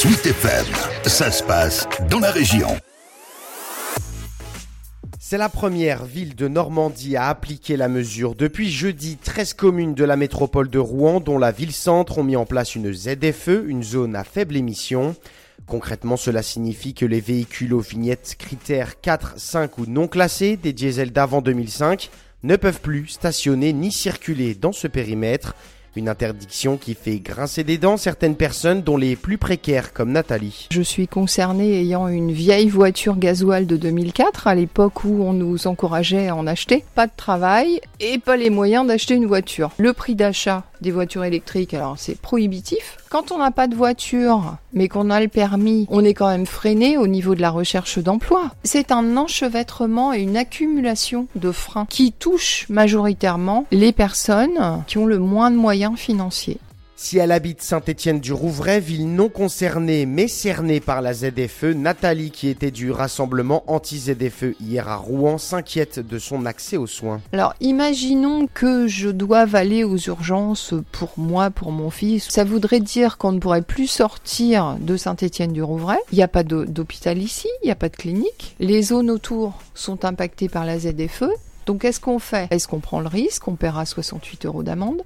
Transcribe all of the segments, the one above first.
Sweet FM, ça se passe dans la région. C'est la première ville de Normandie à appliquer la mesure. Depuis jeudi, 13 communes de la métropole de Rouen, dont la ville-centre, ont mis en place une ZFE, une zone à faible émission. Concrètement, cela signifie que les véhicules aux vignettes critères 4, 5 ou non classés, des diesels d'avant 2005, ne peuvent plus stationner ni circuler dans ce périmètre. Une interdiction qui fait grincer des dents certaines personnes, dont les plus précaires comme Nathalie. Je suis concernée ayant une vieille voiture gasoil de 2004, à l'époque où on nous encourageait à en acheter. Pas de travail et pas les moyens d'acheter une voiture. Le prix d'achat des voitures électriques, alors c'est prohibitif. Quand on n'a pas de voiture, mais qu'on a le permis, on est quand même freiné au niveau de la recherche d'emploi. C'est un enchevêtrement et une accumulation de freins qui touchent majoritairement les personnes qui ont le moins de moyens financiers. Si elle habite Saint-Étienne-du-Rouvray, ville non concernée mais cernée par la ZFE, Nathalie, qui était du rassemblement anti-ZFE hier à Rouen, s'inquiète de son accès aux soins. Alors imaginons que je doive aller aux urgences pour moi, pour mon fils. Ça voudrait dire qu'on ne pourrait plus sortir de Saint-Étienne-du-Rouvray. Il n'y a pas d'hôpital ici, il n'y a pas de clinique. Les zones autour sont impactées par la ZFE. Donc qu'est-ce qu'on fait? Est-ce qu'on prend le risque? On paiera 68 euros d'amende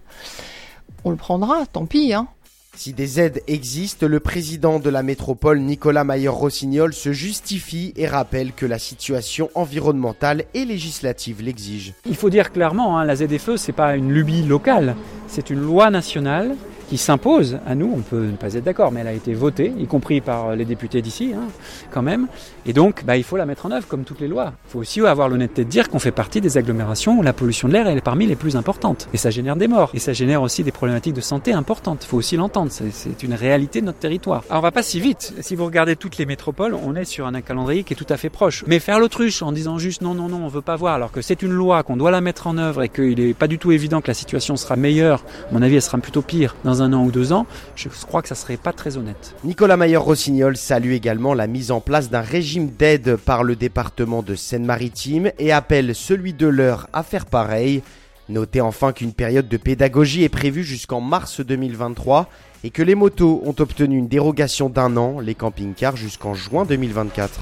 on le prendra, tant pis, hein. Si des aides existent, le président de la métropole, Nicolas Mayer-Rossignol, se justifie et rappelle que la situation environnementale et législative l'exige. Il faut dire clairement, hein, la ZFE, c'est pas une lubie locale, c'est une loi nationale qui s'impose à nous. On peut ne pas être d'accord, mais elle a été votée, y compris par les députés d'ici, hein, quand même. Et donc, bah, il faut la mettre en œuvre, comme toutes les lois. Il faut aussi avoir l'honnêteté de dire qu'on fait partie des agglomérations où la pollution de l'air est parmi les plus importantes. Et ça génère des morts. Et ça génère aussi des problématiques de santé importantes. Il faut aussi l'entendre. C'est une réalité de notre territoire. Alors, on va pas si vite. Si vous regardez toutes les métropoles, on est sur un calendrier qui est tout à fait proche. Mais faire l'autruche en disant juste non, non, non, on veut pas voir, alors que c'est une loi, qu'on doit la mettre en œuvre et qu'il est pas du tout évident que la situation sera meilleure, à mon avis, elle sera plutôt pire un an ou deux ans, je crois que ça serait pas très honnête. Nicolas Mayer-Rossignol salue également la mise en place d'un régime d'aide par le département de Seine-Maritime et appelle celui de l'heure à faire pareil. Notez enfin qu'une période de pédagogie est prévue jusqu'en mars 2023 et que les motos ont obtenu une dérogation d'un an, les camping-cars jusqu'en juin 2024.